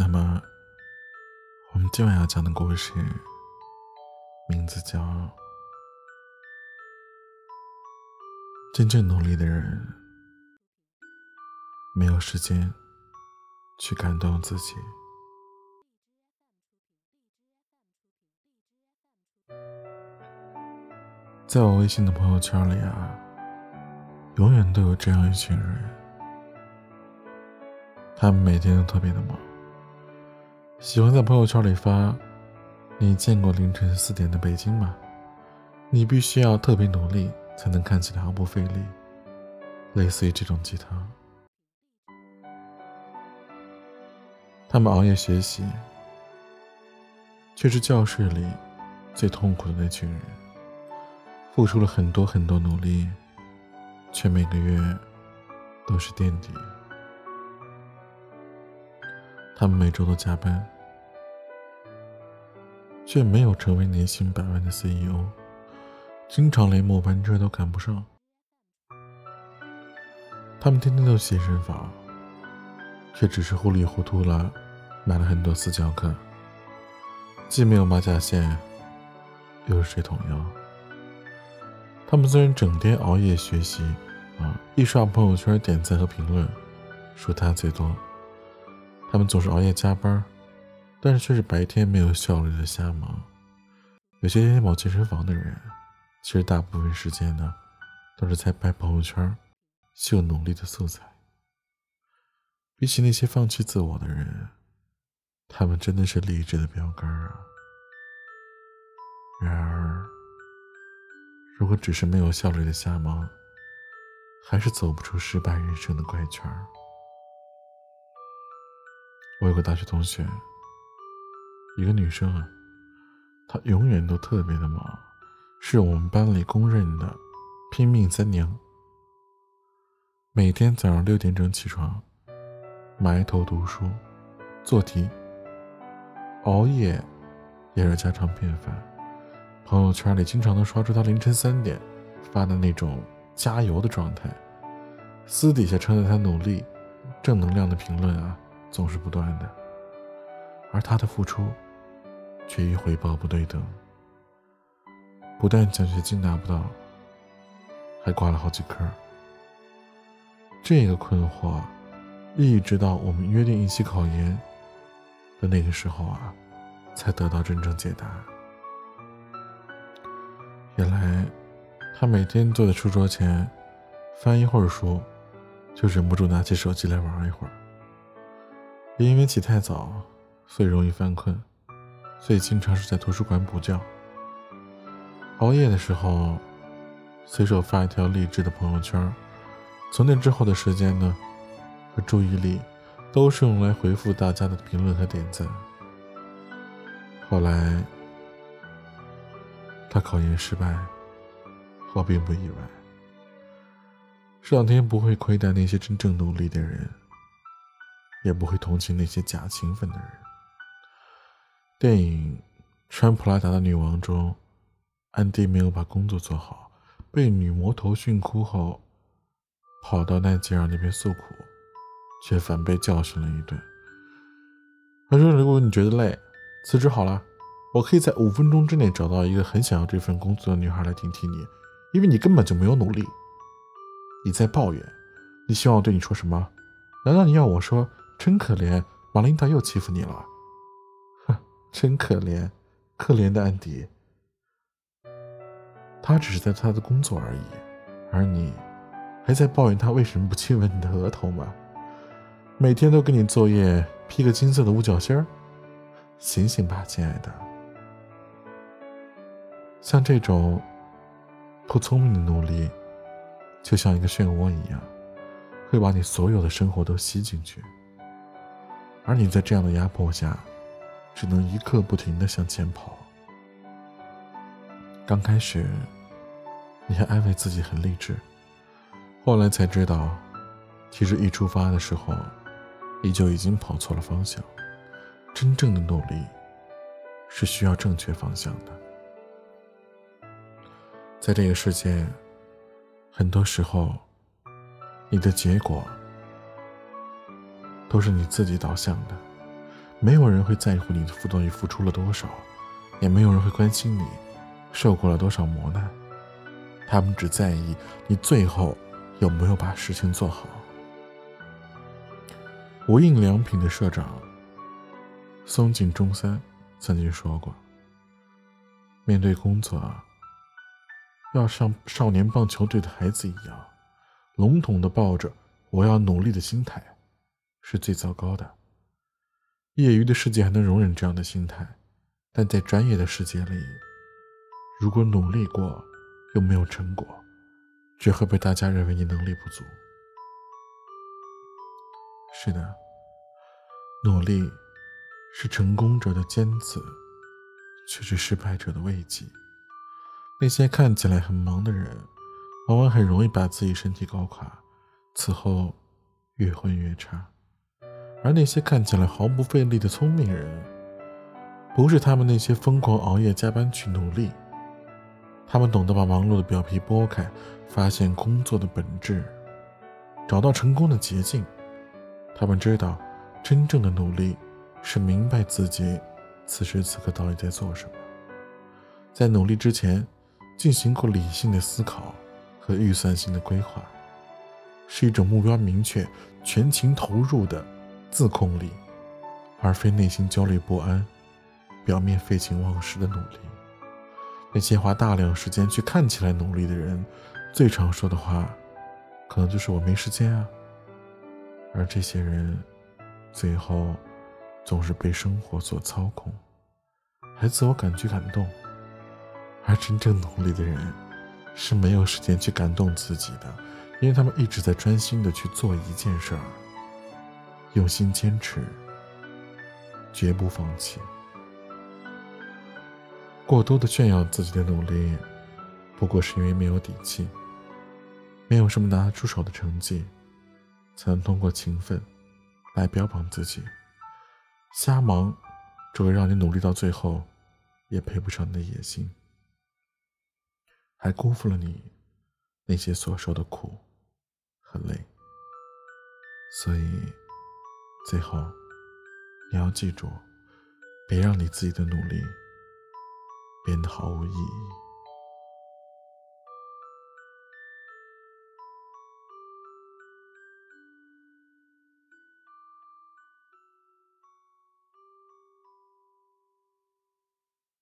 那么，我们今晚要讲的故事名字叫《真正努力的人没有时间去感动自己》。在我微信的朋友圈里啊，永远都有这样一群人，他们每天都特别的忙，喜欢在朋友圈里发：“你见过凌晨四点的北京吗？你必须要特别努力才能看起来毫不费力。”类似于这种鸡汤，他们熬夜学习，却是教室里最痛苦的那群人。付出了很多很多努力，却每个月都是垫底。他们每周都加班，却没有成为年薪百万的 CEO，经常连末班车都赶不上。他们天天都健身房，却只是糊里糊涂了买了很多私教课，既没有马甲线，又是水桶腰。他们虽然整天熬夜学习，啊，一刷朋友圈点赞和评论，说他最多。他们总是熬夜加班，但是却是白天没有效率的瞎忙。有些天天跑健身房的人，其实大部分时间呢，都是在拍朋友圈，秀努力的素材。比起那些放弃自我的人，他们真的是励志的标杆啊。然而。如果只是没有效率的瞎忙，还是走不出失败人生的怪圈。我有个大学同学，一个女生啊，她永远都特别的忙，是我们班里公认的拼命三娘。每天早上六点钟起床，埋头读书、做题，熬夜也是家常便饭。朋友圈里经常能刷出她凌晨三点发的那种加油的状态，私底下称赞她努力、正能量的评论啊，总是不断的。而他的付出却与回报不对等，不但奖学金拿不到，还挂了好几科。这个困惑，一直到我们约定一起考研的那个时候啊，才得到真正解答。原来，他每天坐在书桌前，翻一会儿书，就忍不住拿起手机来玩一会儿。也因为起太早，所以容易犯困，所以经常是在图书馆补觉。熬夜的时候，随手发一条励志的朋友圈，从那之后的时间呢，和注意力，都是用来回复大家的评论和点赞。后来。他考研失败，我并不意外。上天不会亏待那些真正努力的人，也不会同情那些假勤奋的人。电影《穿普拉达的女王》中，安迪没有把工作做好，被女魔头训哭后，跑到奈吉尔那边诉苦，却反被教训了一顿。他说：“如果你觉得累，辞职好了。”我可以在五分钟之内找到一个很想要这份工作的女孩来顶替你，因为你根本就没有努力。你在抱怨，你希望我对你说什么？难道你要我说真可怜，马琳达又欺负你了？哼，真可怜，可怜的安迪。他只是在他的工作而已，而你还在抱怨他为什么不亲吻你的额头吗？每天都给你作业披个金色的五角星儿，醒醒吧，亲爱的。像这种不聪明的努力，就像一个漩涡一样，会把你所有的生活都吸进去。而你在这样的压迫下，只能一刻不停的向前跑。刚开始，你还安慰自己很励志，后来才知道，其实一出发的时候，你就已经跑错了方向。真正的努力，是需要正确方向的。在这个世界，很多时候，你的结果都是你自己导向的。没有人会在乎你的付到底付出了多少，也没有人会关心你受过了多少磨难。他们只在意你最后有没有把事情做好。无印良品的社长松井中三曾经说过：“面对工作，要像少年棒球队的孩子一样，笼统的抱着我要努力的心态，是最糟糕的。业余的世界还能容忍这样的心态，但在专业的世界里，如果努力过又没有成果，只会被大家认为你能力不足。”是的，努力是成功者的尖刺，却是失败者的慰藉。那些看起来很忙的人，往往很容易把自己身体搞垮，此后越混越差。而那些看起来毫不费力的聪明人，不是他们那些疯狂熬夜加班去努力，他们懂得把忙碌的表皮剥开，发现工作的本质，找到成功的捷径。他们知道，真正的努力是明白自己此时此刻到底在做什么，在努力之前进行过理性的思考和预算性的规划，是一种目标明确、全情投入的自控力，而非内心焦虑不安、表面废寝忘食的努力。那些花大量时间去看起来努力的人，最常说的话，可能就是“我没时间啊”。而这些人，最后总是被生活所操控，还自我感觉感动。而真正努力的人，是没有时间去感动自己的，因为他们一直在专心的去做一件事儿，用心坚持，绝不放弃。过多的炫耀自己的努力，不过是因为没有底气，没有什么拿得出手的成绩。才能通过勤奋来标榜自己，瞎忙只会让你努力到最后也配不上你的野心，还辜负了你那些所受的苦和累。所以，最后你要记住，别让你自己的努力变得毫无意义。